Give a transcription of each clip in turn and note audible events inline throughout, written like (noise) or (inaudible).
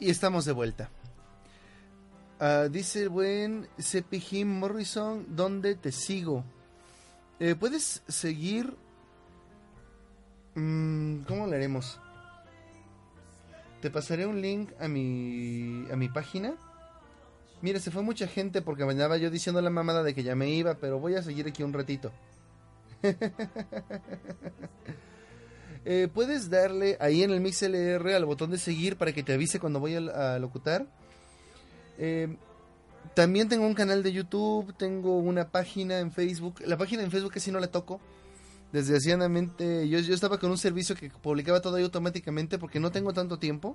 Y estamos de vuelta. Ah, dice el buen C.P. Jim Morrison, ¿dónde te sigo? Eh, ¿Puedes seguir? Mm, ¿Cómo lo haremos? Te pasaré un link a mi, a mi página. Mira, se fue mucha gente porque andaba yo diciendo la mamada de que ya me iba, pero voy a seguir aquí un ratito. (laughs) Eh, puedes darle ahí en el MixLR al botón de seguir para que te avise cuando voy a, locutar. Eh, también tengo un canal de YouTube, tengo una página en Facebook. La página en Facebook casi no la toco. Desgraciadamente, yo, yo estaba con un servicio que publicaba todo ahí automáticamente porque no tengo tanto tiempo.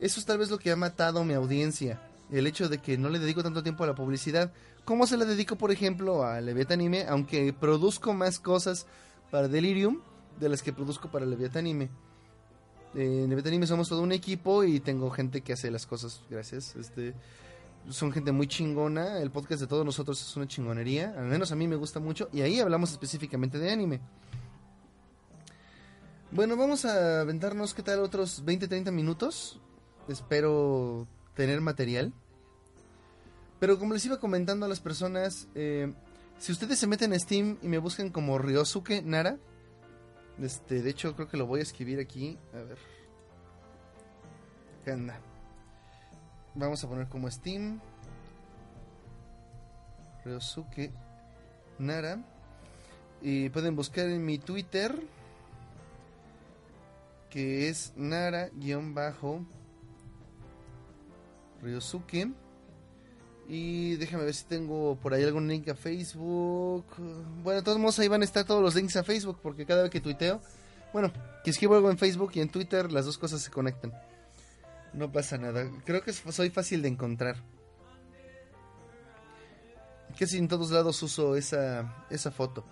Eso es tal vez lo que ha matado mi audiencia. El hecho de que no le dedico tanto tiempo a la publicidad. ¿Cómo se la dedico, por ejemplo, a Leviat Anime? Aunque produzco más cosas para Delirium de las que produzco para Leviat Anime. En Leviat Anime somos todo un equipo y tengo gente que hace las cosas. Gracias. Este son gente muy chingona. El podcast de todos nosotros es una chingonería. Al menos a mí me gusta mucho. Y ahí hablamos específicamente de anime. Bueno, vamos a aventarnos, ¿qué tal? Otros 20-30 minutos. Espero tener material. Pero como les iba comentando a las personas, eh, si ustedes se meten en Steam y me buscan como Ryosuke Nara, este, de hecho creo que lo voy a escribir aquí. A ver. ¿Qué anda? Vamos a poner como Steam. Ryosuke Nara. Y pueden buscar en mi Twitter. Que es Nara-Ryosuke. Y déjame ver si tengo por ahí algún link a Facebook. Bueno, de todos modos ahí van a estar todos los links a Facebook. Porque cada vez que tuiteo. Bueno, que escribo algo en Facebook y en Twitter, las dos cosas se conectan. No pasa nada. Creo que soy fácil de encontrar. Que si en todos lados uso esa, esa foto.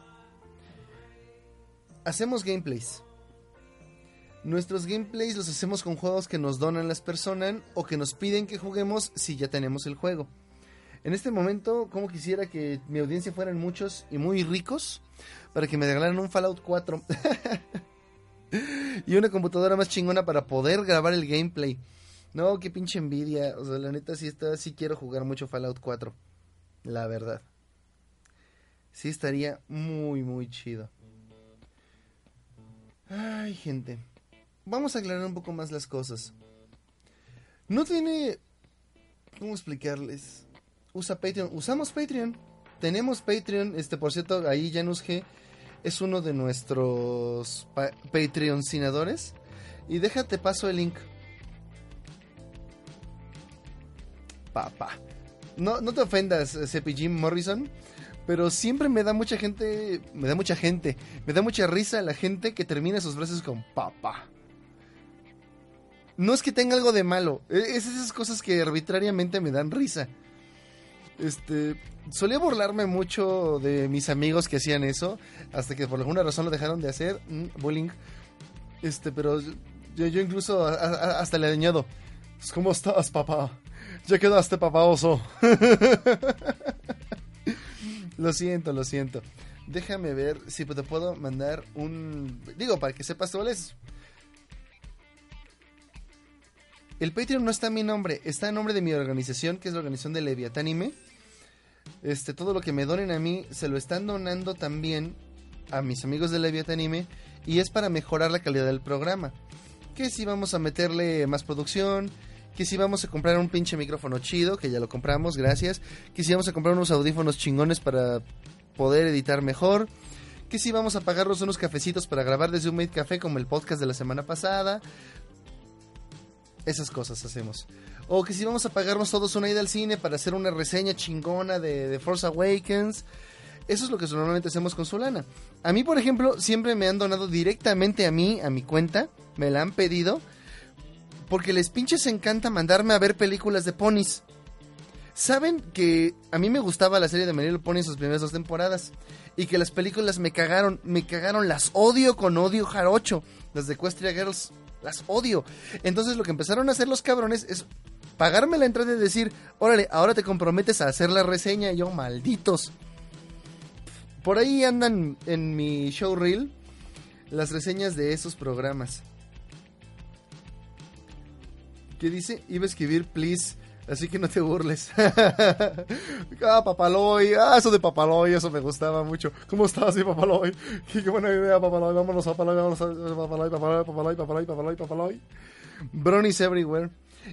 Hacemos gameplays. Nuestros gameplays los hacemos con juegos que nos donan las personas o que nos piden que juguemos si ya tenemos el juego. En este momento, como quisiera que mi audiencia fueran muchos y muy ricos para que me regalaran un Fallout 4 (laughs) y una computadora más chingona para poder grabar el gameplay. No, qué pinche envidia. O sea, la neta sí está, sí quiero jugar mucho Fallout 4. La verdad. Sí estaría muy, muy chido. Ay, gente. Vamos a aclarar un poco más las cosas. No tiene... ¿Cómo explicarles? Usa Patreon. Usamos Patreon. Tenemos Patreon. Este, por cierto, ahí Janus G es uno de nuestros Patreoncinadores. Y déjate paso el link. papá. No, no te ofendas, CP Morrison, pero siempre me da mucha gente, me da mucha gente, me da mucha risa la gente que termina sus frases con papá. No es que tenga algo de malo, e, es esas cosas que arbitrariamente me dan risa. Este, solía burlarme mucho de mis amigos que hacían eso, hasta que por alguna razón lo dejaron de hacer, mm, bullying. Este, pero yo, incluso hasta le añado, pues, ¿cómo estás, papá? Ya quedaste papaoso. (laughs) lo siento, lo siento. Déjame ver si te puedo mandar un... Digo, para que sepas cuál es. El Patreon no está en mi nombre, está en nombre de mi organización, que es la organización de Leviatánime. Este, todo lo que me donen a mí se lo están donando también a mis amigos de Leviatánime y es para mejorar la calidad del programa. Que si vamos a meterle más producción, que si vamos a comprar un pinche micrófono chido, que ya lo compramos, gracias, que si vamos a comprar unos audífonos chingones para poder editar mejor, que si vamos a pagarnos unos cafecitos para grabar desde un Made Café como el podcast de la semana pasada. Esas cosas hacemos. O que si vamos a pagarnos todos una ida al cine para hacer una reseña chingona de, de Force Awakens. Eso es lo que normalmente hacemos con Solana. A mí, por ejemplo, siempre me han donado directamente a mí, a mi cuenta. Me la han pedido porque les pinches encanta mandarme a ver películas de ponis. Saben que a mí me gustaba la serie de My Pony en sus primeras dos temporadas. Y que las películas me cagaron, me cagaron, las odio con odio jarocho. Las de Equestria Girls, las odio. Entonces lo que empezaron a hacer los cabrones es pagarme la entrada y decir, órale, ahora te comprometes a hacer la reseña. Yo, malditos. Por ahí andan en mi showreel las reseñas de esos programas. ¿Qué dice? Iba a escribir please. Así que no te burles. (laughs) ah, Papaloy. Ah, eso de Papaloy, eso me gustaba mucho. ¿Cómo estás, Papaloy? (laughs) Qué, buena idea, Papaloy. Vámonos, Papaloy, vámonos, Papaloy, Papaloy, Papaloy, Papaloy, Papaloy, Papaloy. Bronies everywhere.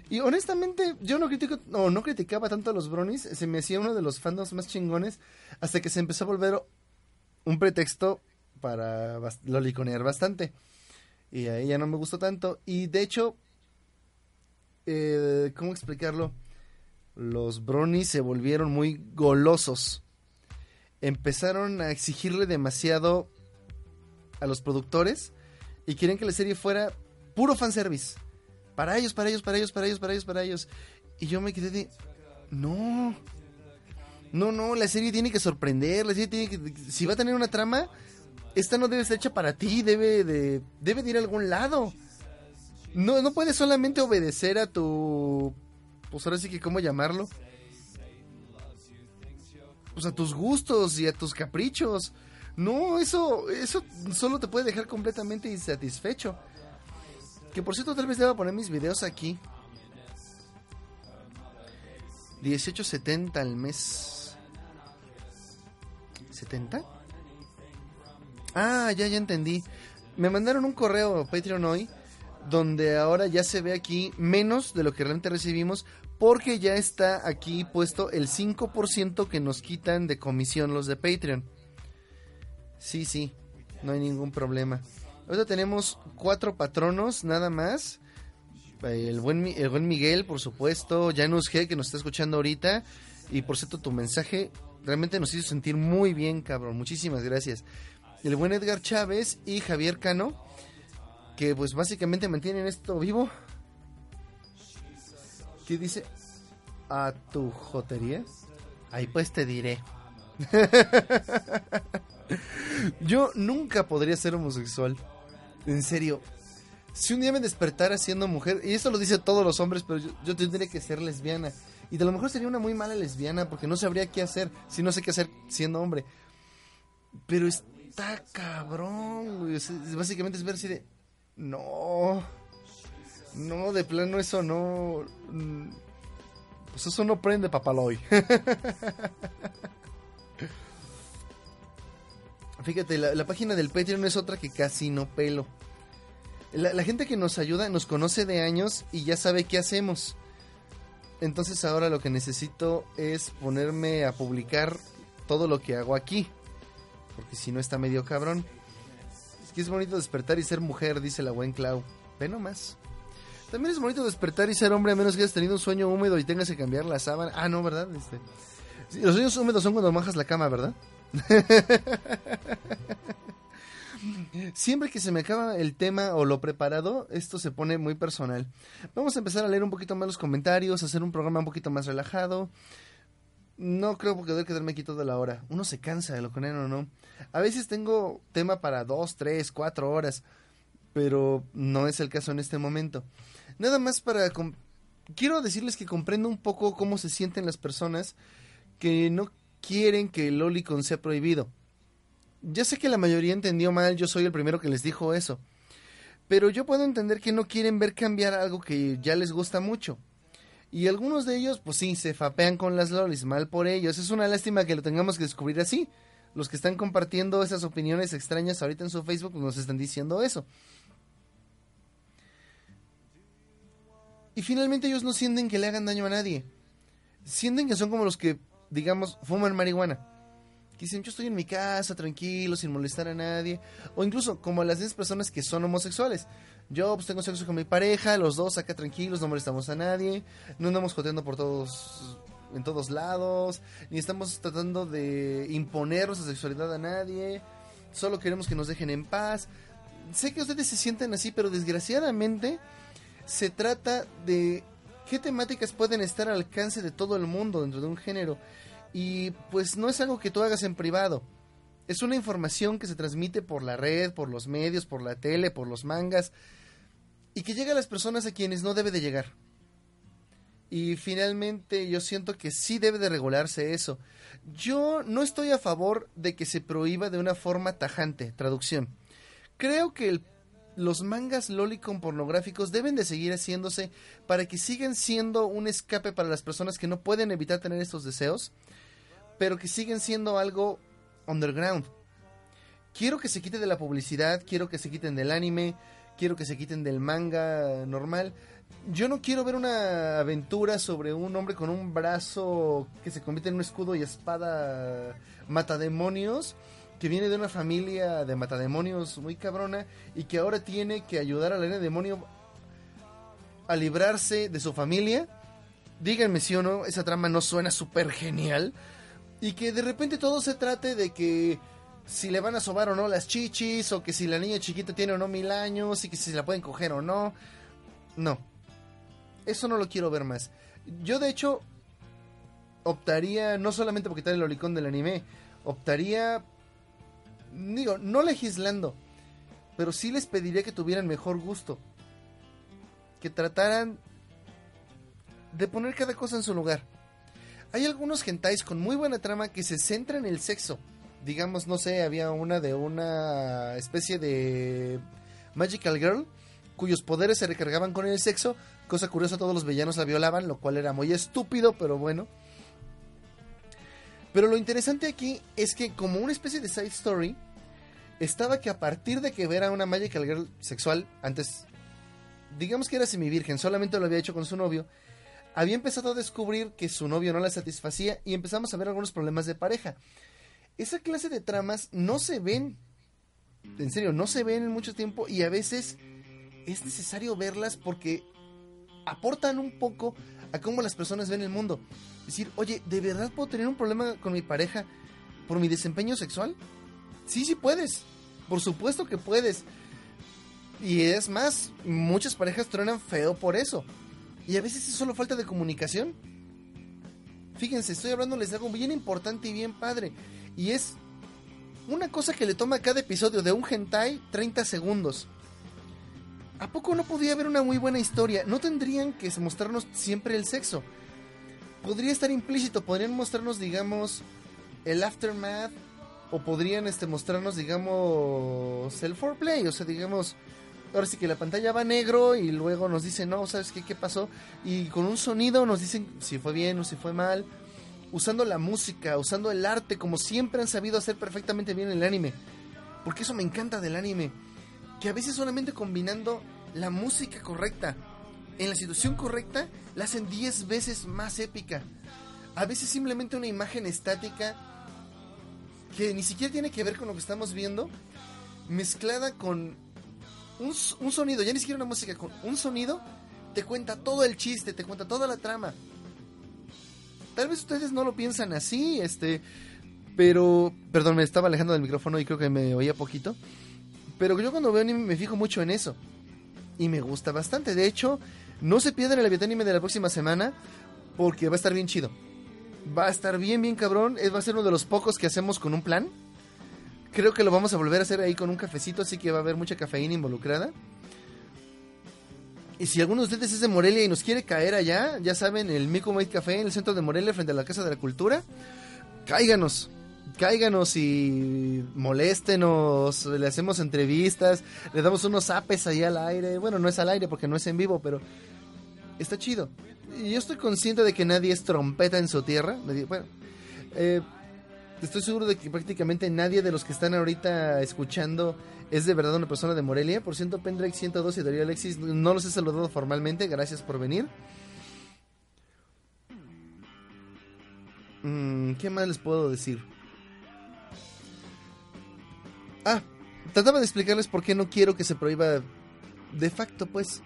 Y honestamente, yo no critico, no, no criticaba tanto a los bronies. Se me hacía uno de los fandoms más chingones. Hasta que se empezó a volver un pretexto para loliconear bastante. Y a ella no me gustó tanto. Y de hecho, eh, ¿cómo explicarlo? Los bronies se volvieron muy golosos. Empezaron a exigirle demasiado a los productores y quieren que la serie fuera puro fanservice. Para ellos, para ellos, para ellos, para ellos, para ellos, para ellos. Y yo me quedé de... No. No, no, la serie tiene que sorprender, la serie tiene que... Si va a tener una trama, esta no debe ser hecha para ti, debe de... Debe de ir a algún lado. No, no puedes solamente obedecer a tu... Pues ahora sí que, ¿cómo llamarlo? Pues a tus gustos y a tus caprichos. No, eso, eso solo te puede dejar completamente insatisfecho. Que por cierto, tal vez deba poner mis videos aquí. 18.70 al mes. ¿70? Ah, ya, ya entendí. Me mandaron un correo Patreon hoy donde ahora ya se ve aquí menos de lo que realmente recibimos porque ya está aquí puesto el 5% que nos quitan de comisión los de Patreon. Sí, sí, no hay ningún problema. Ahorita tenemos cuatro patronos nada más. El buen, el buen Miguel, por supuesto. Janus G, que nos está escuchando ahorita. Y por cierto, tu mensaje realmente nos hizo sentir muy bien, cabrón. Muchísimas gracias. El buen Edgar Chávez y Javier Cano que pues básicamente mantienen esto vivo. ¿Qué dice? ¿A tu jotería? Ahí pues te diré. (laughs) yo nunca podría ser homosexual. En serio. Si un día me despertara siendo mujer, y eso lo dice todos los hombres, pero yo, tendría que ser lesbiana. Y de lo mejor sería una muy mala lesbiana porque no sabría qué hacer si no sé qué hacer siendo hombre. Pero está cabrón, Básicamente es ver si de, no. No, de plano eso no. Pues eso no prende papaloy. (laughs) Fíjate, la, página del Patreon es otra que casi no pelo. La, gente que nos ayuda nos conoce de años y ya sabe qué hacemos. Entonces ahora lo que necesito es ponerme a publicar todo lo que hago aquí. Porque si no está medio cabrón que es bonito despertar y ser mujer, dice la buen Clau. Ve nomás. También es bonito despertar y ser hombre a menos que hayas tenido un sueño húmedo y tengas que cambiar la sábana. Ah, no, ¿verdad? Este, los sueños húmedos son cuando majas la cama, ¿verdad? (laughs) Siempre que se me acaba el tema o lo preparado, esto se pone muy personal. Vamos a empezar a leer un poquito más los comentarios, hacer un programa un poquito más relajado. No creo poder quedarme aquí toda la hora. Uno se cansa de lo con él o no. A veces tengo tema para dos, tres, cuatro horas, pero no es el caso en este momento. Nada más para... Quiero decirles que comprendo un poco cómo se sienten las personas que no quieren que el Lolicon sea prohibido. Ya sé que la mayoría entendió mal, yo soy el primero que les dijo eso. Pero yo puedo entender que no quieren ver cambiar algo que ya les gusta mucho. Y algunos de ellos, pues sí, se fapean con las lolis, mal por ellos. Es una lástima que lo tengamos que descubrir así. Los que están compartiendo esas opiniones extrañas ahorita en su Facebook nos están diciendo eso. Y finalmente ellos no sienten que le hagan daño a nadie. Sienten que son como los que, digamos, fuman marihuana. Que dicen, yo estoy en mi casa, tranquilo, sin molestar a nadie. O incluso como las 10 personas que son homosexuales. Yo pues tengo sexo con mi pareja, los dos acá tranquilos, no molestamos a nadie, no andamos joteando por todos en todos lados, ni estamos tratando de imponer nuestra sexualidad a nadie, solo queremos que nos dejen en paz. Sé que ustedes se sienten así, pero desgraciadamente se trata de qué temáticas pueden estar al alcance de todo el mundo dentro de un género. Y pues no es algo que tú hagas en privado. Es una información que se transmite por la red, por los medios, por la tele, por los mangas y que llega a las personas a quienes no debe de llegar. Y finalmente yo siento que sí debe de regularse eso. Yo no estoy a favor de que se prohíba de una forma tajante, traducción. Creo que los mangas lolicon pornográficos deben de seguir haciéndose para que sigan siendo un escape para las personas que no pueden evitar tener estos deseos, pero que siguen siendo algo underground. Quiero que se quite de la publicidad, quiero que se quiten del anime, quiero que se quiten del manga normal. Yo no quiero ver una aventura sobre un hombre con un brazo que se convierte en un escudo y espada matademonios que viene de una familia de matademonios muy cabrona y que ahora tiene que ayudar al demonio a librarse de su familia. Díganme si o no, esa trama no suena súper genial. Y que de repente todo se trate de que si le van a sobar o no las chichis, o que si la niña chiquita tiene o no mil años, y que si la pueden coger o no. No. Eso no lo quiero ver más. Yo de hecho optaría, no solamente por quitar el olicón del anime, optaría digo, no legislando, pero sí les pediría que tuvieran mejor gusto. Que trataran de poner cada cosa en su lugar. Hay algunos hentais con muy buena trama que se centran en el sexo. Digamos, no sé, había una de una especie de Magical Girl cuyos poderes se recargaban con el sexo. Cosa curiosa, todos los villanos la violaban, lo cual era muy estúpido, pero bueno. Pero lo interesante aquí es que como una especie de side story, estaba que a partir de que ver a una Magical Girl sexual, antes, digamos que era semi-virgen, solamente lo había hecho con su novio, había empezado a descubrir que su novio no la satisfacía y empezamos a ver algunos problemas de pareja. Esa clase de tramas no se ven, en serio, no se ven en mucho tiempo y a veces es necesario verlas porque aportan un poco a cómo las personas ven el mundo. Decir, oye, ¿de verdad puedo tener un problema con mi pareja por mi desempeño sexual? Sí, sí puedes. Por supuesto que puedes. Y es más, muchas parejas truenan feo por eso. Y a veces es solo falta de comunicación. Fíjense, estoy hablándoles de algo bien importante y bien padre. Y es una cosa que le toma a cada episodio de un hentai 30 segundos. ¿A poco no podría haber una muy buena historia? No tendrían que mostrarnos siempre el sexo podría estar implícito, podrían mostrarnos, digamos, el aftermath o podrían este mostrarnos, digamos, el foreplay, o sea, digamos, ahora sí que la pantalla va negro y luego nos dicen, no, ¿sabes qué? ¿Qué pasó? Y con un sonido nos dicen si fue bien o si fue mal, usando la música, usando el arte, como siempre han sabido hacer perfectamente bien el anime. Porque eso me encanta del anime, que a veces solamente combinando la música correcta, en la situación correcta, la hacen 10 veces más épica. A veces simplemente una imagen estática que ni siquiera tiene que ver con lo que estamos viendo, mezclada con un, sonido, ya ni siquiera una música, con un sonido, te cuenta todo el chiste, te cuenta toda la trama. Tal vez ustedes no lo piensan así, este, pero, perdón, me estaba alejando del micrófono y creo que me oía poquito. Pero yo cuando veo anime me fijo mucho en eso. Y me gusta bastante. De hecho, no se pierdan el anime de la próxima semana porque va a estar bien chido. Va a estar bien, bien cabrón. Va a ser uno de los pocos que hacemos con un plan. Creo que lo vamos a volver a hacer ahí con un cafecito, así que va a haber mucha cafeína involucrada. Y si alguno de ustedes es de Morelia y nos quiere caer allá, ya saben, el Mico Made Café en el centro de Morelia, frente a la Casa de la Cultura, cáiganos cáiganos y moléstenos, le hacemos entrevistas, le damos unos apes ahí al aire. Bueno, no es al aire porque no es en vivo, pero está chido. Y yo estoy consciente de que nadie es trompeta en su tierra. Bueno, eh, estoy seguro de que prácticamente nadie de los que están ahorita escuchando es de verdad una persona de Morelia. Por cierto, Pendrake 102 y Darío Alexis, no los he saludado formalmente. Gracias por venir. Mm, ¿Qué más les puedo decir? Ah, trataba de explicarles por qué no quiero que se prohíba de facto, pues.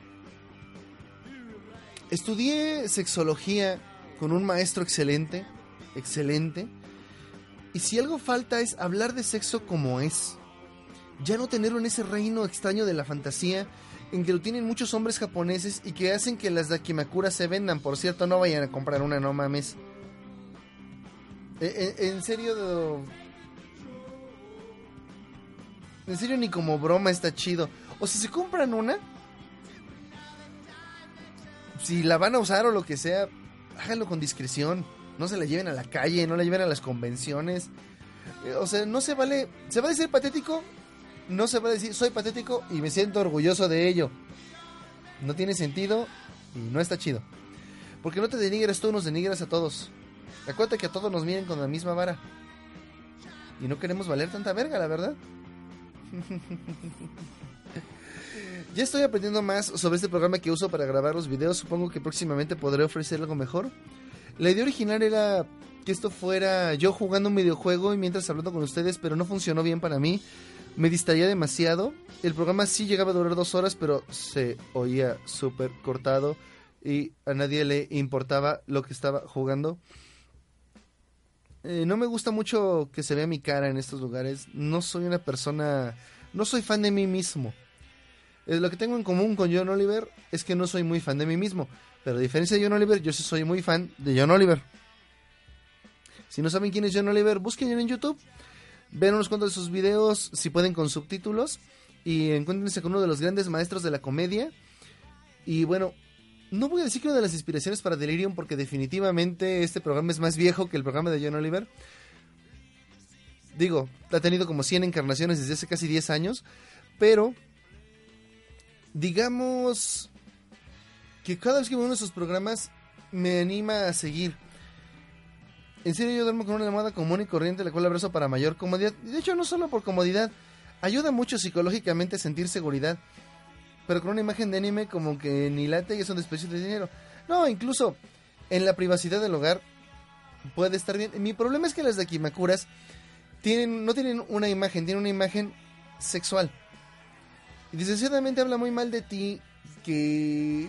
Estudié sexología con un maestro excelente, excelente. Y si algo falta es hablar de sexo como es. Ya no tenerlo en ese reino extraño de la fantasía en que lo tienen muchos hombres japoneses y que hacen que las dakimakuras se vendan. Por cierto, no vayan a comprar una, no mames. En, e, en serio, en serio, ni como broma está chido. O si se compran una, si la van a usar o lo que sea, háganlo con discreción. No se la lleven a la calle, no la lleven a las convenciones. Eh, o sea, no se vale. Se va a decir patético, no se va a decir soy patético y me siento orgulloso de ello. No tiene sentido y no está chido. Porque no te denigres tú, nos denigras a todos. Acuérdate que a todos nos miren con la misma vara. Y no queremos valer tanta verga, la verdad. (laughs) ya estoy aprendiendo más sobre este programa que uso para grabar los videos. Supongo que próximamente podré ofrecer algo mejor. La idea original era que esto fuera yo jugando un videojuego y mientras hablando con ustedes, pero no funcionó bien para mí. Me distraía demasiado. El programa sí llegaba a durar dos horas, pero se oía súper cortado y a nadie le importaba lo que estaba jugando. Eh, no me gusta mucho que se vea mi cara en estos lugares. No soy una persona... No soy fan de mí mismo. Eh, lo que tengo en común con John Oliver es que no soy muy fan de mí mismo. Pero a diferencia de John Oliver, yo soy muy fan de John Oliver. Si no saben quién es John Oliver, busquen en YouTube. Ven unos cuantos de sus videos, si pueden con subtítulos. Y encuéntrense con uno de los grandes maestros de la comedia. Y bueno, no voy a decir que una de las inspiraciones para Delirium, porque definitivamente este programa es más viejo que el programa de John Oliver. Digo, ha tenido como 100 encarnaciones desde hace casi 10 años, pero digamos que cada vez que veo uno de sus programas me anima a seguir. En serio, yo duermo con una almohada común y corriente, la cual abrazo para mayor comodidad. De hecho, no solo por comodidad, ayuda mucho psicológicamente a sentir seguridad pero con una imagen de anime como que ni late y es un desprecio de dinero. No, incluso en la privacidad del hogar puede estar bien. Mi problema es que las de Akimakuras tienen, no tienen una imagen, tienen una imagen sexual. Y desgraciadamente habla muy mal de ti que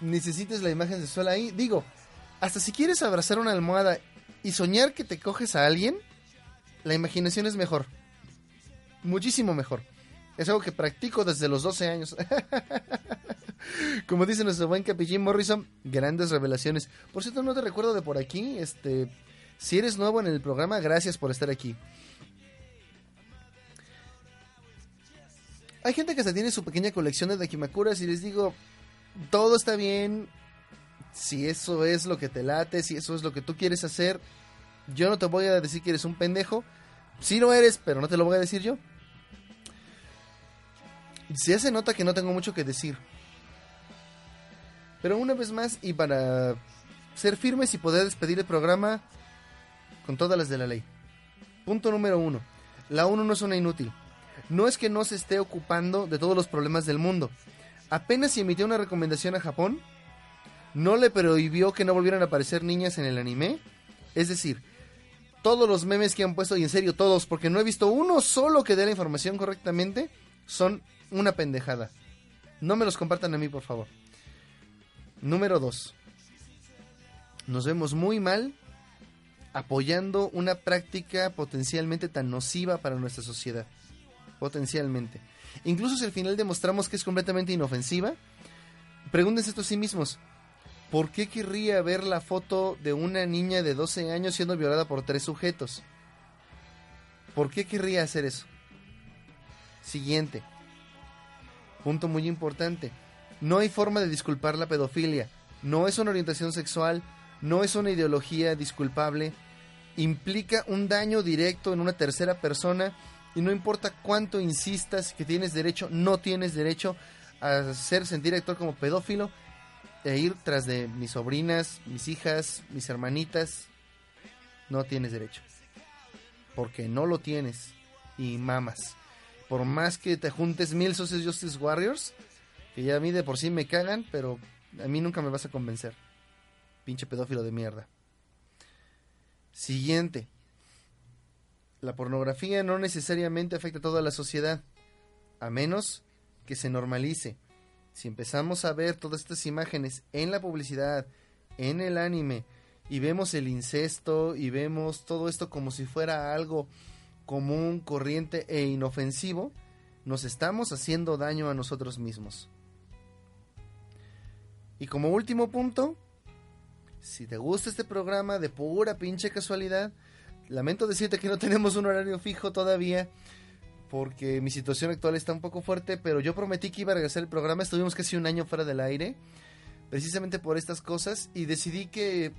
necesites la imagen sexual ahí. Digo, hasta si quieres abrazar una almohada y soñar que te coges a alguien, la imaginación es mejor. Muchísimo mejor. Es algo que practico desde los 12 años. (laughs) Como dice nuestro buen capellín Morrison, grandes revelaciones. Por cierto, no te recuerdo de por aquí. Este, si eres nuevo en el programa, gracias por estar aquí. Hay gente que se tiene su pequeña colección de Dakimakuras y les digo, todo está bien. Si eso es lo que te late, si eso es lo que tú quieres hacer, yo no te voy a decir que eres un pendejo. Sí lo eres, pero no te lo voy a decir yo. Se hace nota que no tengo mucho que decir. Pero una vez más, y para ser firmes y poder despedir el programa con todas las de la ley. Punto número uno. La ONU no es una inútil. No es que no se esté ocupando de todos los problemas del mundo. Apenas emitió una recomendación a Japón. No le prohibió que no volvieran a aparecer niñas en el anime. Es decir, todos los memes que han puesto, y en serio todos, porque no he visto uno solo que dé la información correctamente, son una pendejada. No me los compartan a mí, por favor. Número 2. Nos vemos muy mal apoyando una práctica potencialmente tan nociva para nuestra sociedad. Potencialmente. Incluso si al final demostramos que es completamente inofensiva, pregúntense esto a sí mismos. ¿Por qué querría ver la foto de una niña de 12 años siendo violada por tres sujetos? ¿Por qué querría hacer eso? Siguiente. Punto muy importante. No hay forma de disculpar la pedofilia. No es una orientación sexual, no es una ideología disculpable. Implica un daño directo en una tercera persona y no importa cuánto insistas que tienes derecho, no tienes derecho a hacer sentir actor como pedófilo e ir tras de mis sobrinas, mis hijas, mis hermanitas. No tienes derecho. Porque no lo tienes y mamas por más que te juntes mil socios Justice Warriors, que ya a mí de por sí me cagan, pero a mí nunca me vas a convencer. Pinche pedófilo de mierda. Siguiente. La pornografía no necesariamente afecta a toda la sociedad, a menos que se normalice. Si empezamos a ver todas estas imágenes en la publicidad, en el anime, y vemos el incesto y vemos todo esto como si fuera algo común, corriente e inofensivo, nos estamos haciendo daño a nosotros mismos. Y como último punto, si te gusta este programa de pura pinche casualidad, lamento decirte que no tenemos un horario fijo todavía, porque mi situación actual está un poco fuerte, pero yo prometí que iba a regresar el programa, estuvimos casi un año fuera del aire, precisamente por estas cosas, y decidí que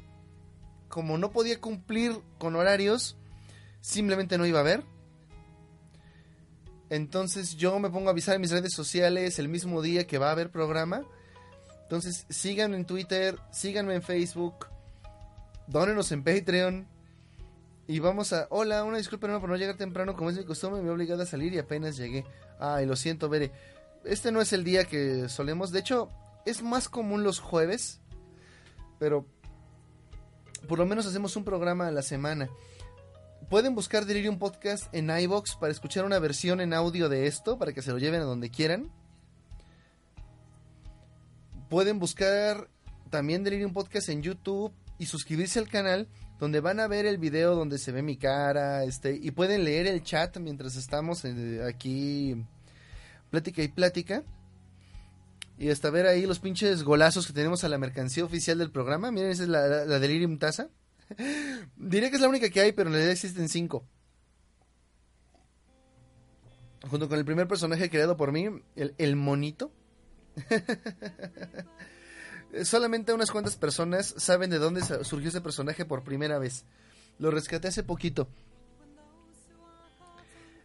como no podía cumplir con horarios, simplemente no iba a ver. Entonces yo me pongo a avisar en mis redes sociales el mismo día que va a haber programa. Entonces síganme en Twitter, síganme en Facebook, dónenos en Patreon. Y vamos a... Hola, una disculpa por no llegar temprano como es mi costumbre, me he obligado a salir y apenas llegué. Ay, lo siento, Bere. Este no es el día que solemos. De hecho, es más común los jueves. Pero por lo menos hacemos un programa a la semana. Pueden buscar Delirium Podcast en iBox para escuchar una versión en audio de esto, para que se lo lleven a donde quieran. Pueden buscar también Delirium Podcast en YouTube y suscribirse al canal, donde van a ver el video donde se ve mi cara, este, y pueden leer el chat mientras estamos eh, aquí plática y plática. Y hasta ver ahí los pinches golazos que tenemos a la mercancía oficial del programa. Miren, esa es la, Delirium Taza. (laughs) Diré que es la única que hay, pero en realidad existen cinco. Junto con el primer personaje creado por mí, el, el monito. (laughs) Solamente unas cuantas personas saben de dónde surgió ese personaje por primera vez. Lo rescaté hace poquito.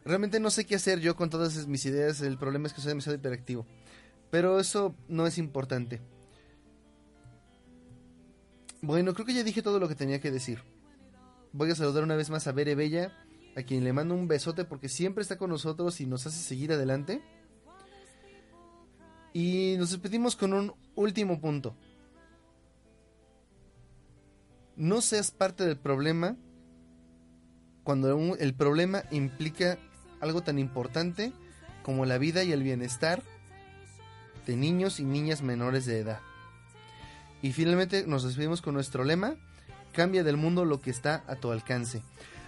Realmente no sé qué hacer yo con todas mis ideas. El problema es que soy demasiado hiperactivo. Pero eso no es importante. Bueno, creo que ya dije todo lo que tenía que decir. Voy a saludar una vez más a Bere Bella, a quien le mando un besote porque siempre está con nosotros y nos hace seguir adelante. Y nos despedimos con un último punto. No seas parte del problema cuando el problema implica algo tan importante como la vida y el bienestar de niños y niñas menores de edad. Y finalmente nos despedimos con nuestro lema, cambia del mundo lo que está a tu alcance.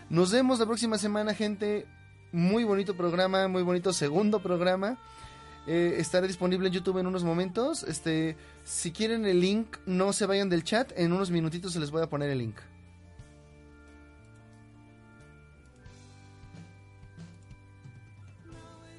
Nos vemos la próxima semana, gente. Muy bonito programa, muy bonito segundo programa. Eh, estará disponible en YouTube en unos momentos. Este, si quieren el link, no se vayan del chat. En unos minutitos se les voy a poner el link.